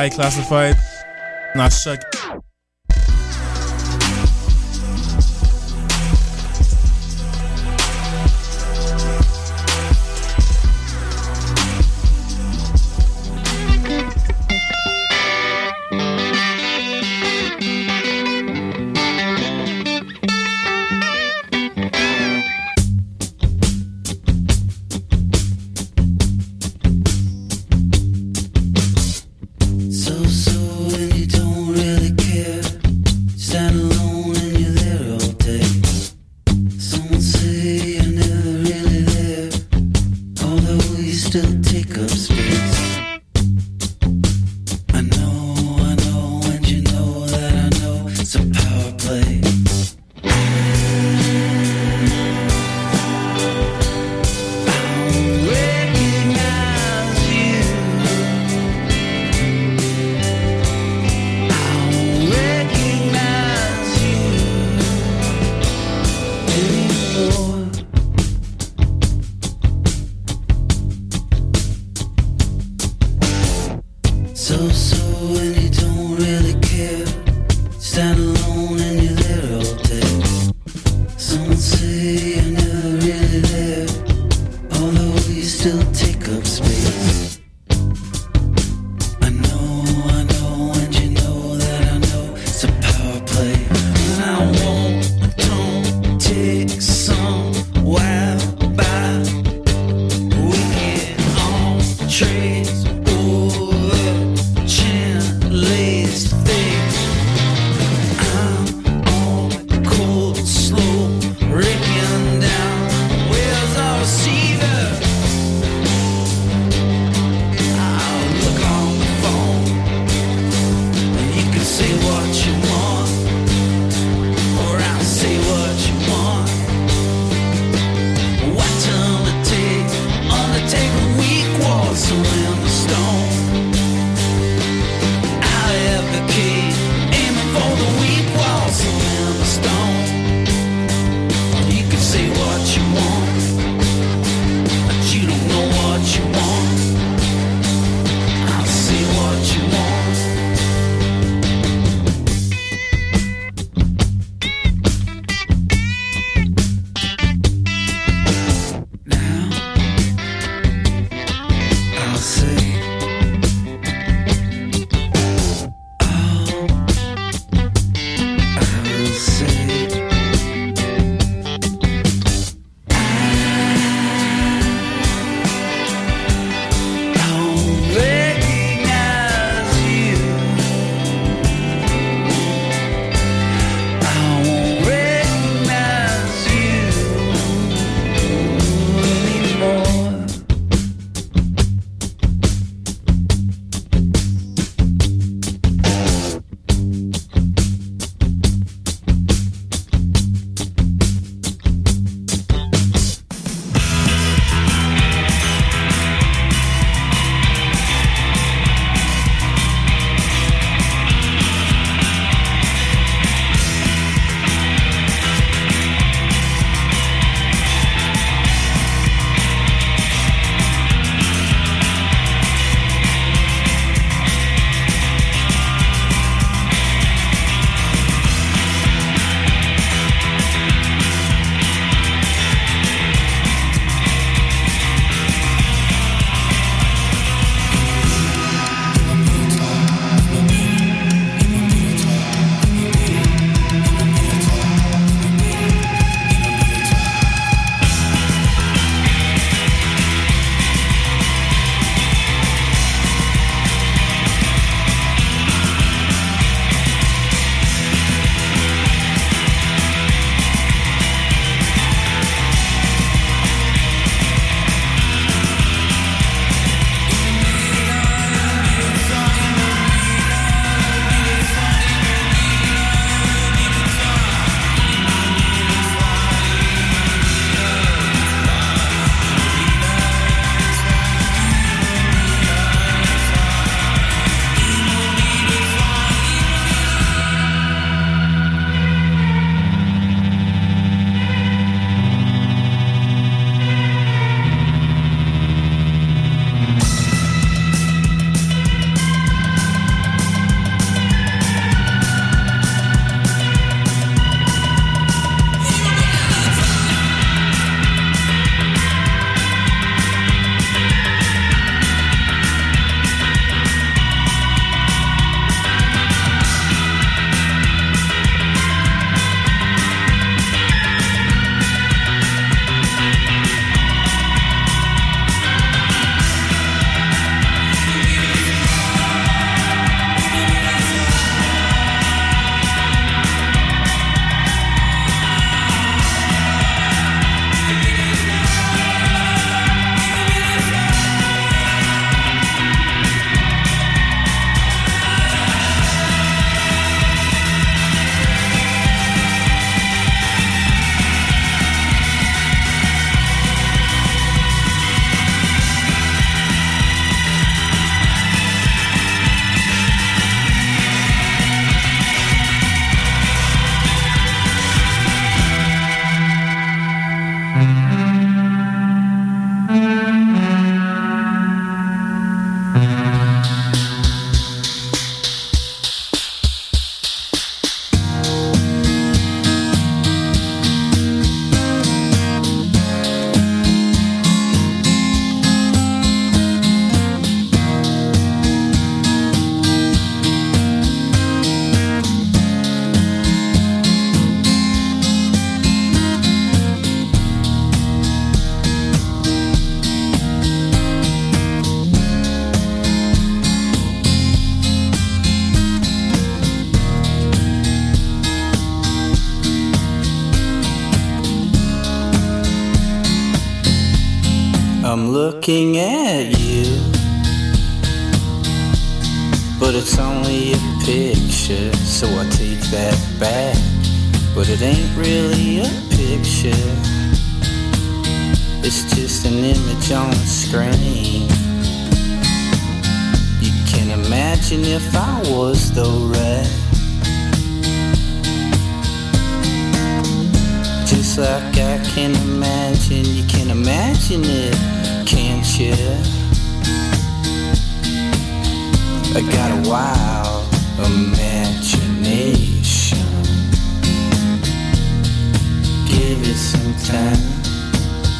High Classified. Not Chuck. Looking at you. But it's only a picture, so I take that back. But it ain't really a picture, it's just an image on the screen. You can imagine if I was the red. Just like I can imagine, you can imagine it, can't you? I got a wild imagination. Give it some time,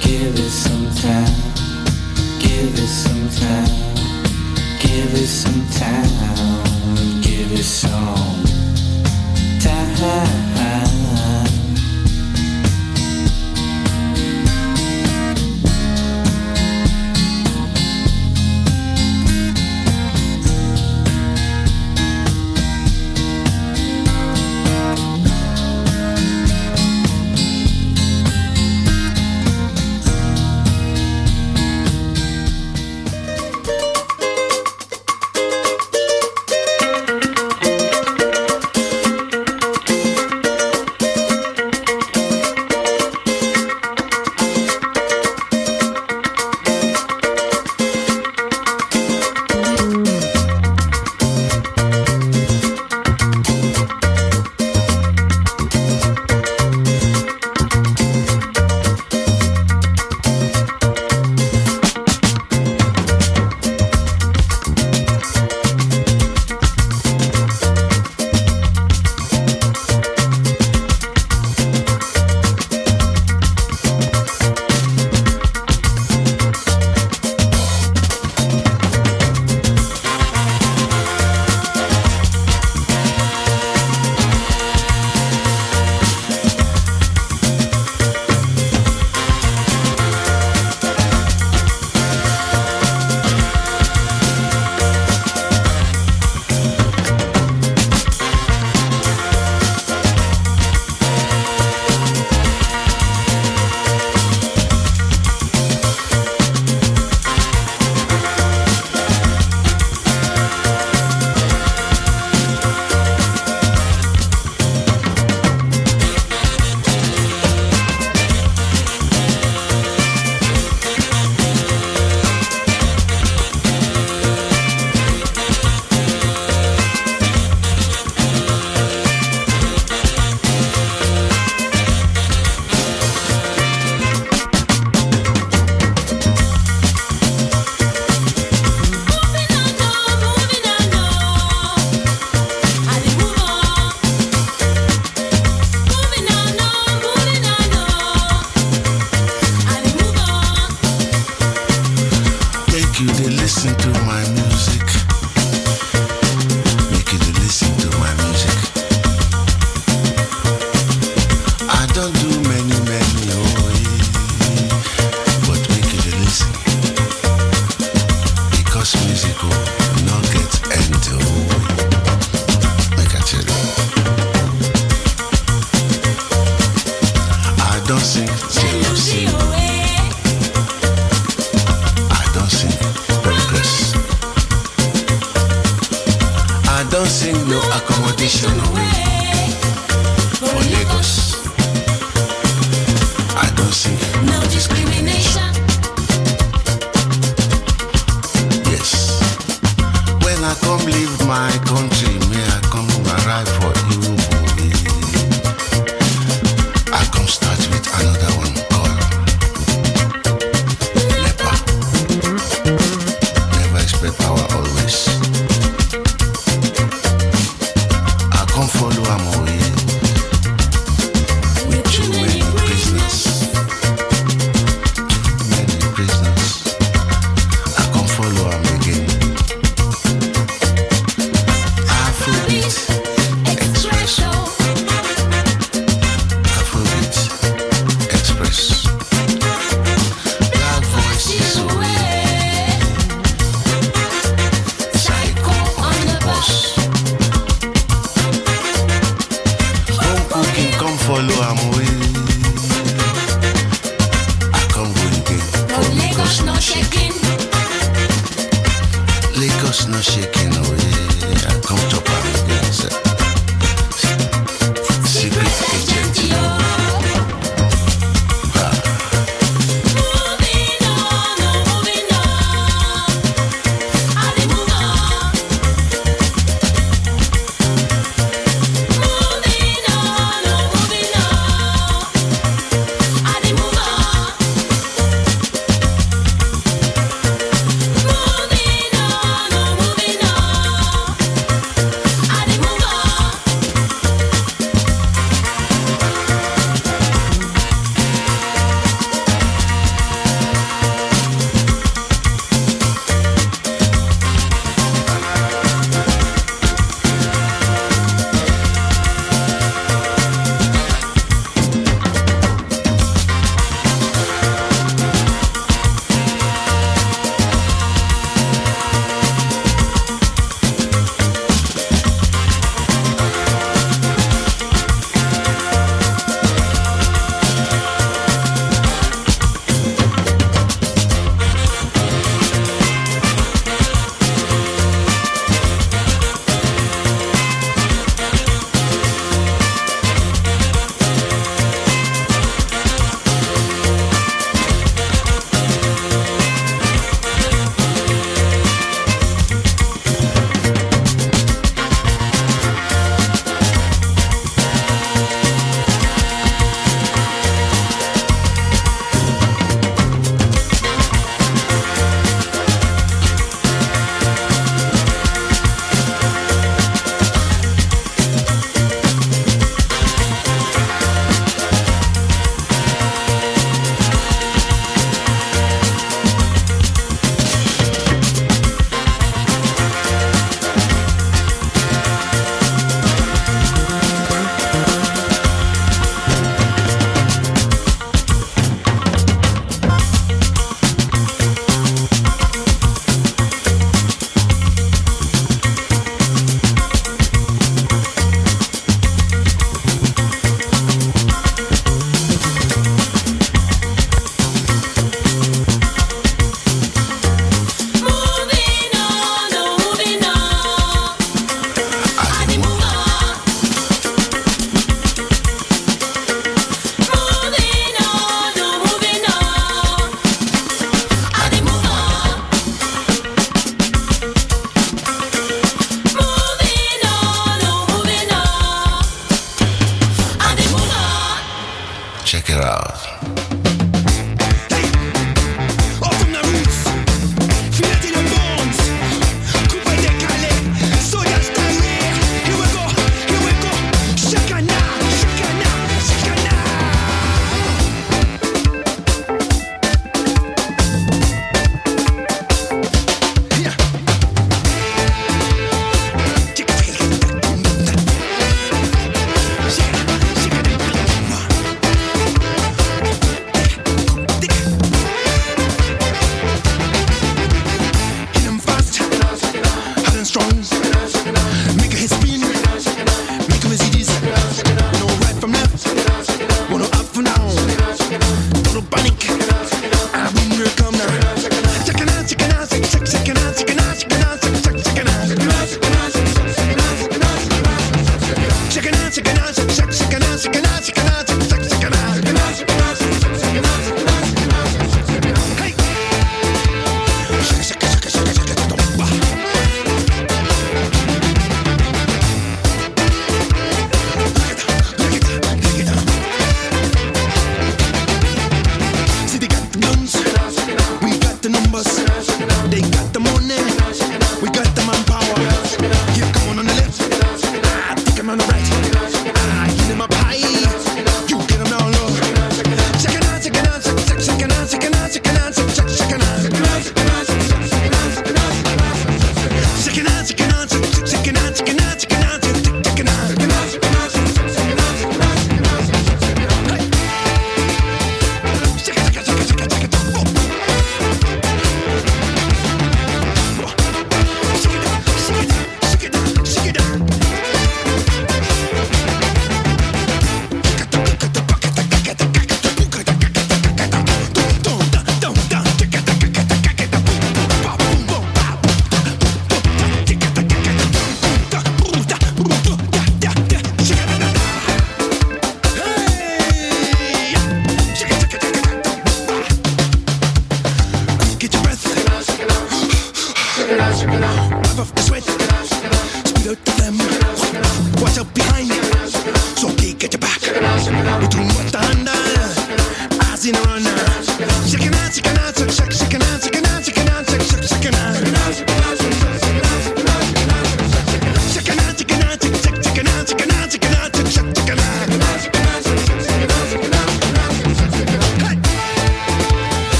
give it some time, give it some time, give it some time, give it some time.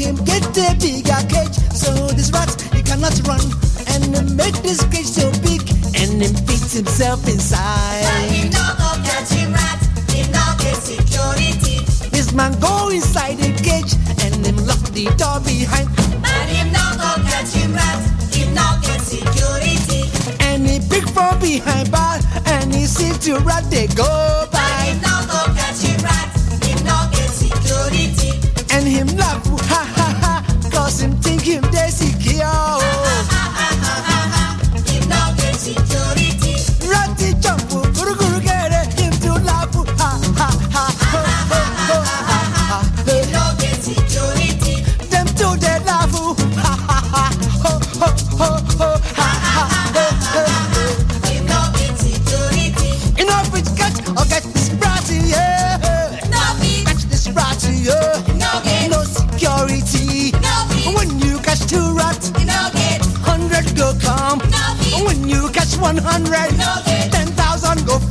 him get a bigger cage so this rat he cannot run and make this cage so big and then fits himself inside. But he no go catch him rat, he no get security. This man go inside the cage and then lock the door behind. But him no go catch him rat, he no get security. And he pick from behind bar and he see two rat they go by. But him no go catch him rat, he no get security. And him laugh. Cause him think him desi 100, 10,000 go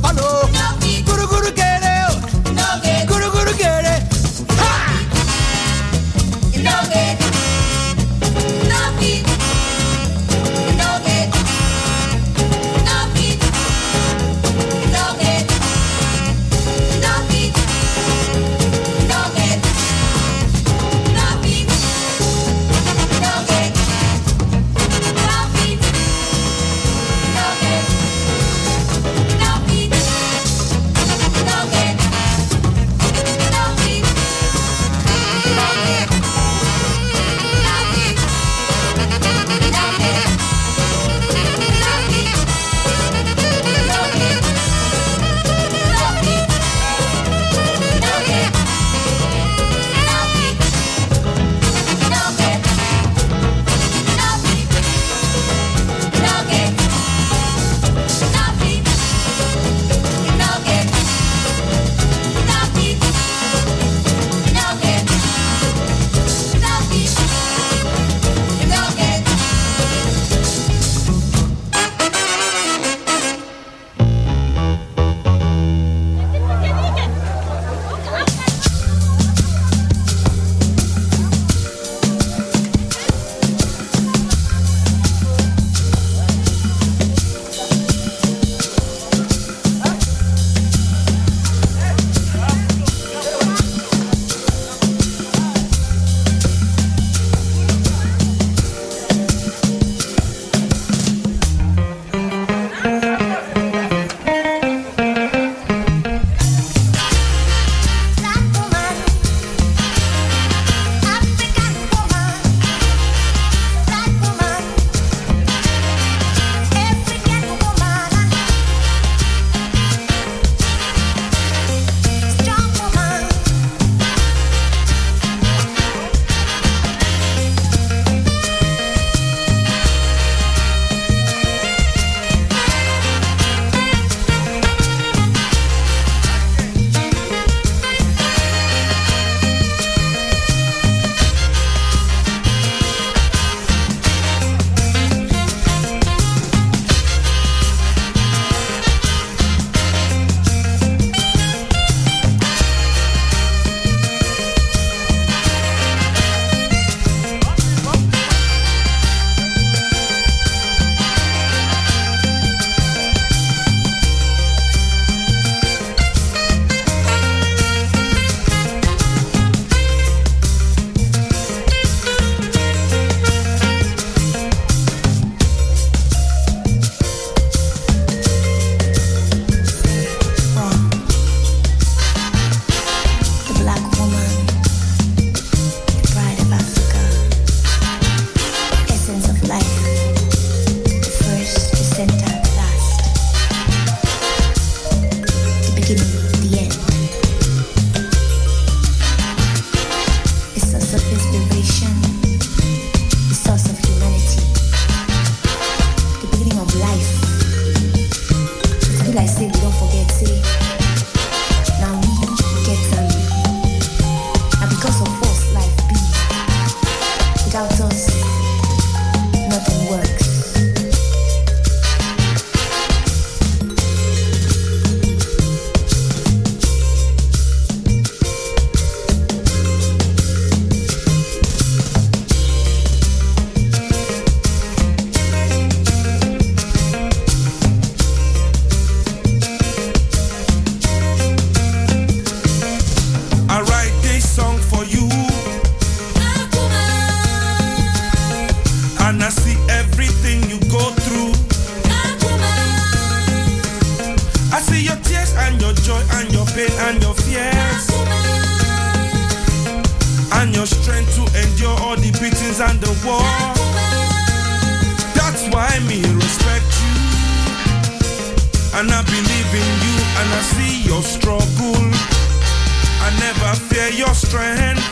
fear your strength.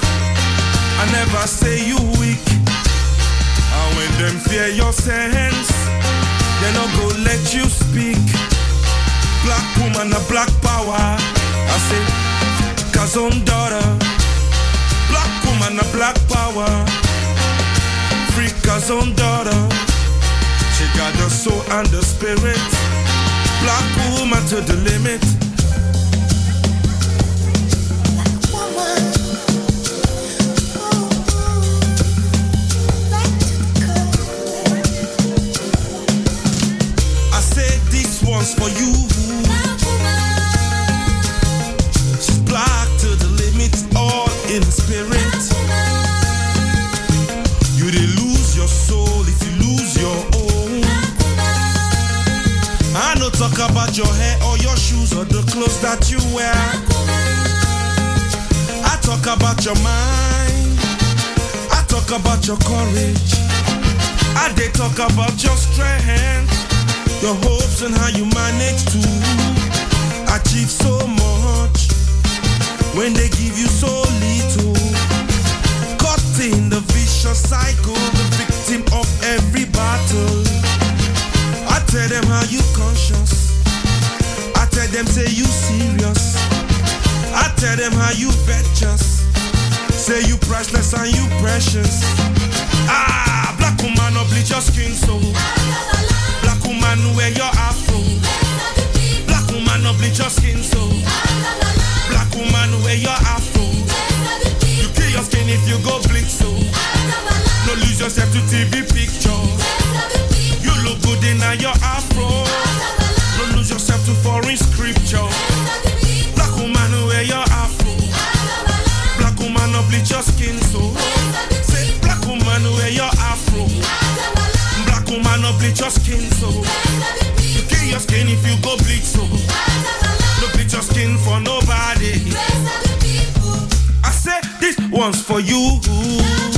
I never say you weak. And when them fear your sense, they not go let you speak. Black woman, a black power. I say, Kazon daughter. Black woman, a black power. Free Kazon daughter. She got the soul and the spirit. Black woman to the limit. Your hair or your shoes or the clothes that you wear. I talk about your mind. I talk about your courage. I they talk about your strength, your hopes and how you manage to achieve so much when they give you so little. Caught in the vicious cycle, the victim of every battle. I tell them how you conscious. Tell them say you serious. I tell them how you virtuous. Say you priceless and you precious. Ah, black woman, no bleach your skin so. Black woman, wear your afro. Black woman, no bleach your skin so. Black woman, wear your afro. You kill your skin if you go bleach so. No lose yourself to TV picture. You look good in your afro. Skin if you go bleach so. No bleach your skin for nobody. I say this one's for you.